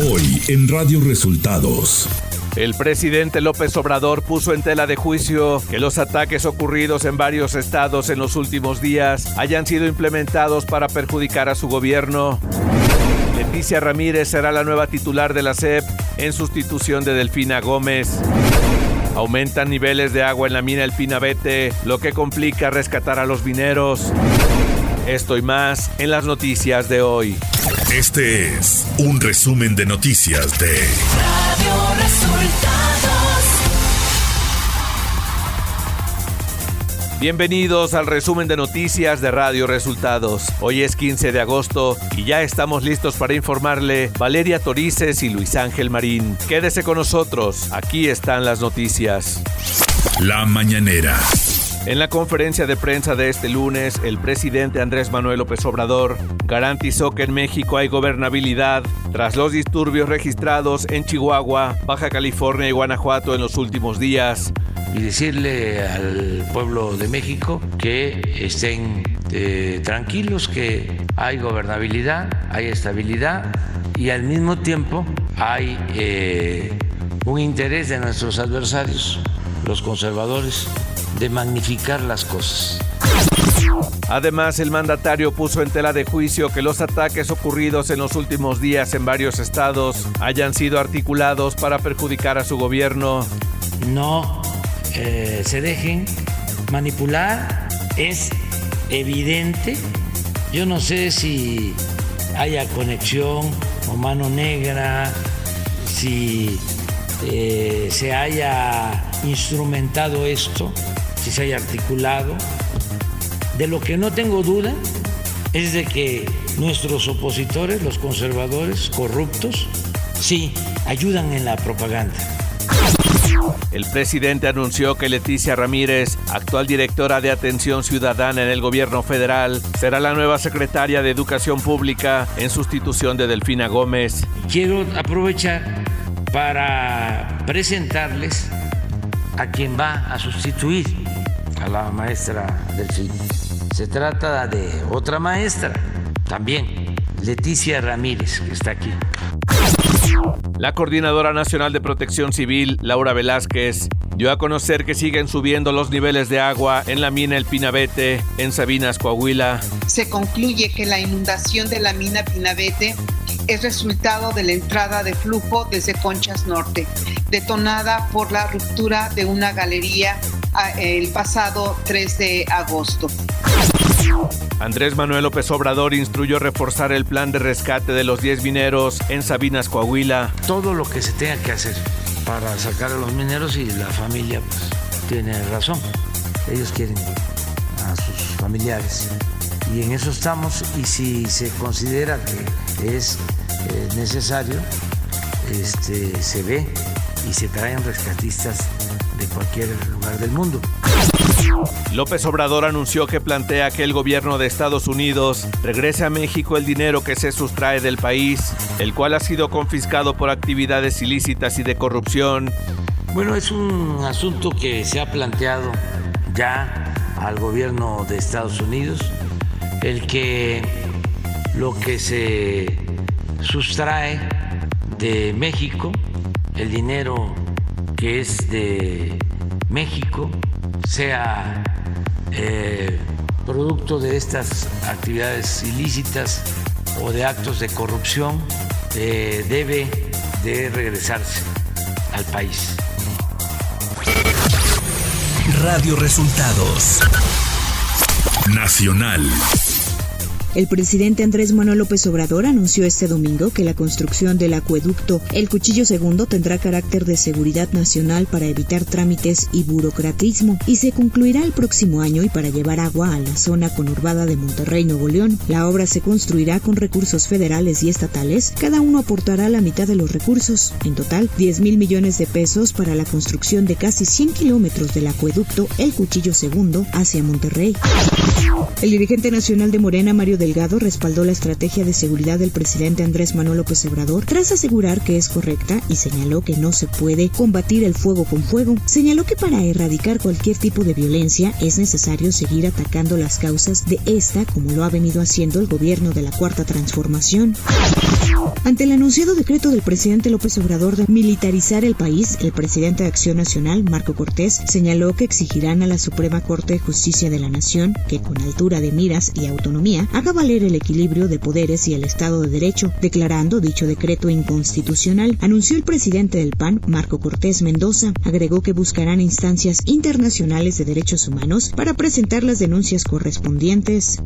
Hoy en Radio Resultados. El presidente López Obrador puso en tela de juicio que los ataques ocurridos en varios estados en los últimos días hayan sido implementados para perjudicar a su gobierno. Leticia Ramírez será la nueva titular de la SEP en sustitución de Delfina Gómez. Aumentan niveles de agua en la mina El Pinabete, lo que complica rescatar a los mineros. Esto y más en las noticias de hoy. Este es un resumen de noticias de Radio Resultados. Bienvenidos al resumen de noticias de Radio Resultados. Hoy es 15 de agosto y ya estamos listos para informarle Valeria Torices y Luis Ángel Marín. Quédese con nosotros, aquí están las noticias. La mañanera. En la conferencia de prensa de este lunes, el presidente Andrés Manuel López Obrador garantizó que en México hay gobernabilidad tras los disturbios registrados en Chihuahua, Baja California y Guanajuato en los últimos días. Y decirle al pueblo de México que estén eh, tranquilos, que hay gobernabilidad, hay estabilidad y al mismo tiempo hay eh, un interés de nuestros adversarios, los conservadores, de magnificar las cosas. Además, el mandatario puso en tela de juicio que los ataques ocurridos en los últimos días en varios estados hayan sido articulados para perjudicar a su gobierno. No eh, se dejen manipular, es evidente. Yo no sé si haya conexión o mano negra, si eh, se haya instrumentado esto si se haya articulado. De lo que no tengo duda es de que nuestros opositores, los conservadores corruptos, sí, ayudan en la propaganda. El presidente anunció que Leticia Ramírez, actual directora de Atención Ciudadana en el gobierno federal, será la nueva secretaria de Educación Pública en sustitución de Delfina Gómez. Quiero aprovechar para presentarles a quien va a sustituir a la maestra del cine. Se trata de otra maestra, también, Leticia Ramírez, que está aquí. La Coordinadora Nacional de Protección Civil, Laura Velázquez, dio a conocer que siguen subiendo los niveles de agua en la mina El Pinabete, en Sabinas, Coahuila. Se concluye que la inundación de la mina Pinabete es resultado de la entrada de flujo desde Conchas Norte, detonada por la ruptura de una galería el pasado 3 de agosto. Andrés Manuel López Obrador instruyó reforzar el plan de rescate de los 10 mineros en Sabinas, Coahuila. Todo lo que se tenga que hacer para sacar a los mineros y la familia pues, tiene razón. Ellos quieren a sus familiares. Y en eso estamos y si se considera que es eh, necesario, este, se ve y se traen rescatistas de cualquier lugar del mundo. López Obrador anunció que plantea que el gobierno de Estados Unidos regrese a México el dinero que se sustrae del país, el cual ha sido confiscado por actividades ilícitas y de corrupción. Bueno, es un asunto que se ha planteado ya al gobierno de Estados Unidos, el que lo que se sustrae de México el dinero que es de México sea eh, producto de estas actividades ilícitas o de actos de corrupción, eh, debe de regresarse al país. Radio Resultados Nacional. El presidente Andrés Manuel López Obrador anunció este domingo que la construcción del acueducto El Cuchillo Segundo tendrá carácter de seguridad nacional para evitar trámites y burocratismo y se concluirá el próximo año y para llevar agua a la zona conurbada de Monterrey, Nuevo León. La obra se construirá con recursos federales y estatales, cada uno aportará la mitad de los recursos. En total, 10 mil millones de pesos para la construcción de casi 100 kilómetros del acueducto El Cuchillo Segundo hacia Monterrey. El dirigente nacional de Morena, Mario de Delgado respaldó la estrategia de seguridad del presidente Andrés Manuel López Obrador tras asegurar que es correcta y señaló que no se puede combatir el fuego con fuego. Señaló que para erradicar cualquier tipo de violencia es necesario seguir atacando las causas de esta como lo ha venido haciendo el gobierno de la Cuarta Transformación. Ante el anunciado decreto del presidente López Obrador de militarizar el país, el presidente de Acción Nacional, Marco Cortés, señaló que exigirán a la Suprema Corte de Justicia de la Nación que con altura de miras y autonomía haga valer el equilibrio de poderes y el Estado de Derecho, declarando dicho decreto inconstitucional, anunció el presidente del PAN, Marco Cortés Mendoza. Agregó que buscarán instancias internacionales de derechos humanos para presentar las denuncias correspondientes.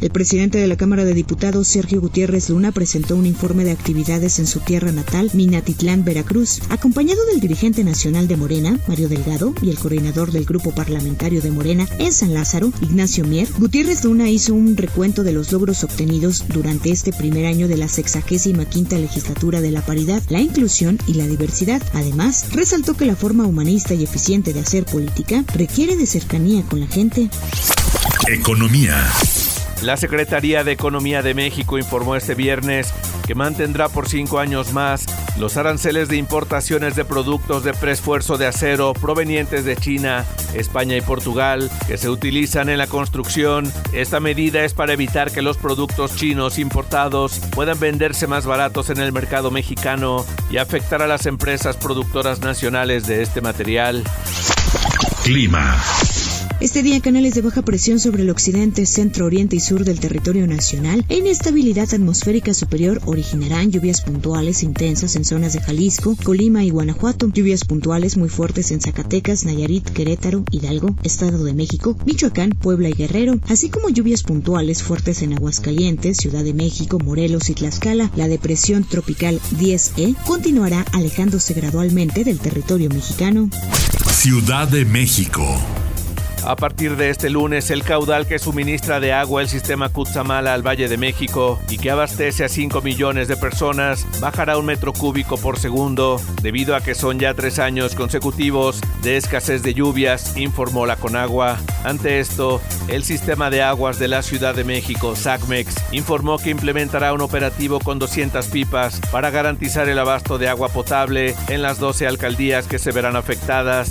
El presidente de la Cámara de Diputados, Sergio Gutiérrez Luna, presentó un informe de actividades en su tierra natal, Minatitlán, Veracruz, acompañado del dirigente nacional de Morena, Mario Delgado, y el coordinador del grupo parlamentario de Morena en San Lázaro, Ignacio Mier. Gutiérrez Luna hizo un recuento de los logros obtenidos durante este primer año de la sexagésima quinta legislatura de la paridad, la inclusión y la diversidad. Además, resaltó que la forma humanista y eficiente de hacer política requiere de cercanía con la gente. Economía. La Secretaría de Economía de México informó este viernes que mantendrá por cinco años más los aranceles de importaciones de productos de preesfuerzo de acero provenientes de China, España y Portugal que se utilizan en la construcción. Esta medida es para evitar que los productos chinos importados puedan venderse más baratos en el mercado mexicano y afectar a las empresas productoras nacionales de este material. Clima. Este día canales de baja presión sobre el occidente, centro, oriente y sur del territorio nacional e inestabilidad atmosférica superior originarán lluvias puntuales intensas en zonas de Jalisco, Colima y Guanajuato, lluvias puntuales muy fuertes en Zacatecas, Nayarit, Querétaro, Hidalgo, Estado de México, Michoacán, Puebla y Guerrero, así como lluvias puntuales fuertes en Aguascalientes, Ciudad de México, Morelos y Tlaxcala. La depresión tropical 10E continuará alejándose gradualmente del territorio mexicano. Ciudad de México. A partir de este lunes, el caudal que suministra de agua el sistema Cutzamala al Valle de México y que abastece a 5 millones de personas bajará un metro cúbico por segundo debido a que son ya tres años consecutivos de escasez de lluvias, informó la Conagua. Ante esto, el sistema de aguas de la Ciudad de México, SACMEX, informó que implementará un operativo con 200 pipas para garantizar el abasto de agua potable en las 12 alcaldías que se verán afectadas.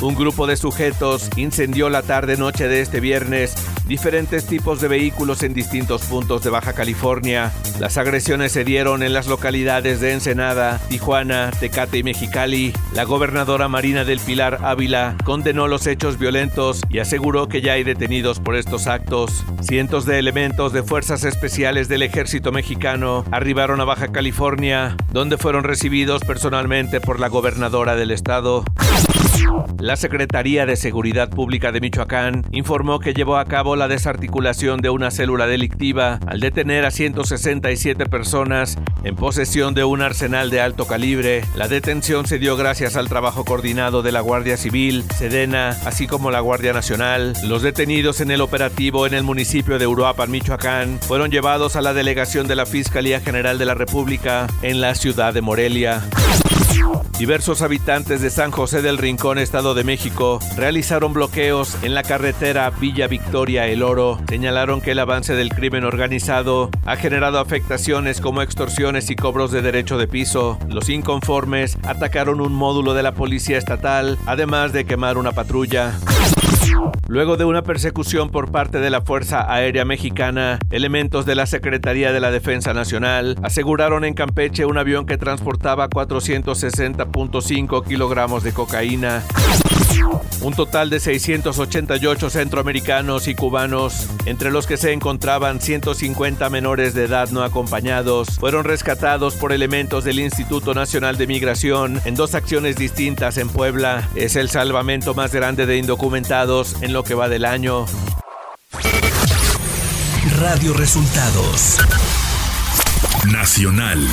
Un grupo de sujetos incendió la tarde-noche de este viernes diferentes tipos de vehículos en distintos puntos de Baja California. Las agresiones se dieron en las localidades de Ensenada, Tijuana, Tecate y Mexicali. La gobernadora Marina del Pilar Ávila condenó los hechos violentos y aseguró que ya hay detenidos por estos actos. Cientos de elementos de fuerzas especiales del ejército mexicano arribaron a Baja California, donde fueron recibidos personalmente por la gobernadora del estado. La Secretaría de Seguridad Pública de Michoacán informó que llevó a cabo la desarticulación de una célula delictiva al detener a 167 personas en posesión de un arsenal de alto calibre. La detención se dio gracias al trabajo coordinado de la Guardia Civil, Sedena, así como la Guardia Nacional. Los detenidos en el operativo en el municipio de Uruapan, Michoacán, fueron llevados a la delegación de la Fiscalía General de la República en la ciudad de Morelia. Diversos habitantes de San José del Rincón, Estado de México, realizaron bloqueos en la carretera Villa Victoria El Oro. Señalaron que el avance del crimen organizado ha generado afectaciones como extorsiones y cobros de derecho de piso. Los inconformes atacaron un módulo de la policía estatal, además de quemar una patrulla. Luego de una persecución por parte de la Fuerza Aérea Mexicana, elementos de la Secretaría de la Defensa Nacional aseguraron en Campeche un avión que transportaba 460.5 kilogramos de cocaína. Un total de 688 centroamericanos y cubanos, entre los que se encontraban 150 menores de edad no acompañados, fueron rescatados por elementos del Instituto Nacional de Migración en dos acciones distintas en Puebla. Es el salvamento más grande de indocumentados en lo que va del año. Radio Resultados. Nacional.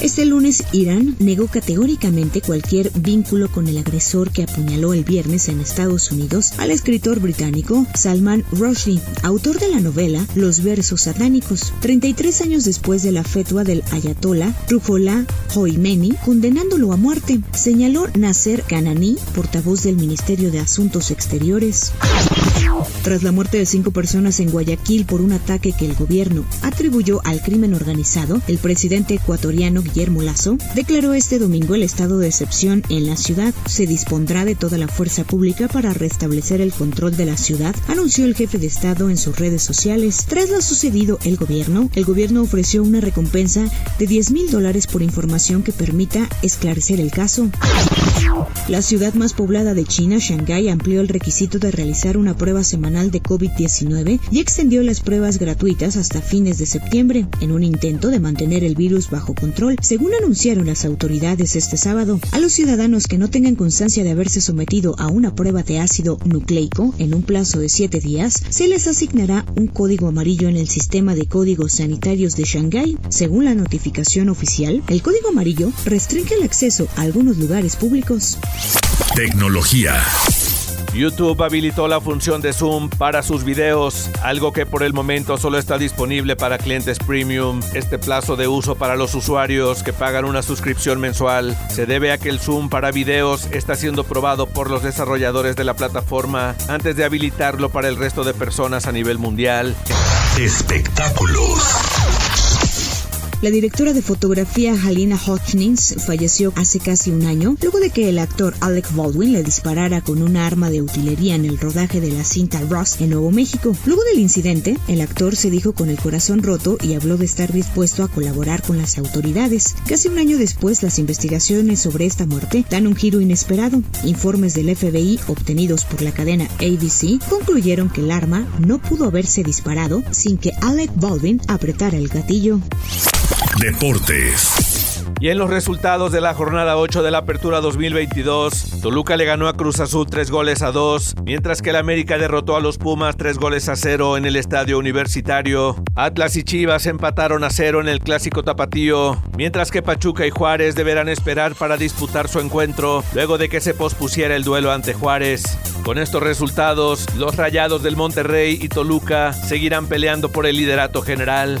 Este lunes, Irán negó categóricamente cualquier vínculo con el agresor que apuñaló el viernes en Estados Unidos al escritor británico Salman Rushdie, autor de la novela Los versos satánicos. 33 años después de la fetua del ayatollah Ruhollah Khomeini, condenándolo a muerte, señaló Nasser Kanani, portavoz del Ministerio de Asuntos Exteriores. Tras la muerte de cinco personas en Guayaquil por un ataque que el gobierno atribuyó al crimen organizado, el presidente ecuatoriano Guillermo Lazo declaró este domingo el estado de excepción en la ciudad. Se dispondrá de toda la fuerza pública para restablecer el control de la ciudad, anunció el jefe de Estado en sus redes sociales. Tras lo sucedido el gobierno, el gobierno ofreció una recompensa de 10 mil dólares por información que permita esclarecer el caso. La ciudad más poblada de China, Shanghái, amplió el requisito de realizar una prueba semanal de COVID-19 y extendió las pruebas gratuitas hasta fines de septiembre, en un intento de mantener el virus bajo control, según anunciaron las autoridades este sábado. A los ciudadanos que no tengan constancia de haberse sometido a una prueba de ácido nucleico en un plazo de siete días, se les asignará un código amarillo en el sistema de códigos sanitarios de Shanghái. Según la notificación oficial, el código amarillo restringe el acceso a algunos lugares públicos. Tecnología. YouTube habilitó la función de Zoom para sus videos, algo que por el momento solo está disponible para clientes premium. Este plazo de uso para los usuarios que pagan una suscripción mensual se debe a que el Zoom para videos está siendo probado por los desarrolladores de la plataforma antes de habilitarlo para el resto de personas a nivel mundial. Espectáculos. La directora de fotografía Halina Hutchins falleció hace casi un año luego de que el actor Alec Baldwin le disparara con una arma de utilería en el rodaje de la cinta Ross en Nuevo México. Luego del incidente, el actor se dijo con el corazón roto y habló de estar dispuesto a colaborar con las autoridades. Casi un año después, las investigaciones sobre esta muerte dan un giro inesperado. Informes del FBI obtenidos por la cadena ABC concluyeron que el arma no pudo haberse disparado sin que Alec Baldwin apretara el gatillo. Deportes. Y en los resultados de la jornada 8 de la Apertura 2022, Toluca le ganó a Cruz Azul 3 goles a 2, mientras que el América derrotó a los Pumas 3 goles a 0 en el Estadio Universitario. Atlas y Chivas empataron a 0 en el Clásico Tapatío, mientras que Pachuca y Juárez deberán esperar para disputar su encuentro luego de que se pospusiera el duelo ante Juárez. Con estos resultados, los Rayados del Monterrey y Toluca seguirán peleando por el liderato general.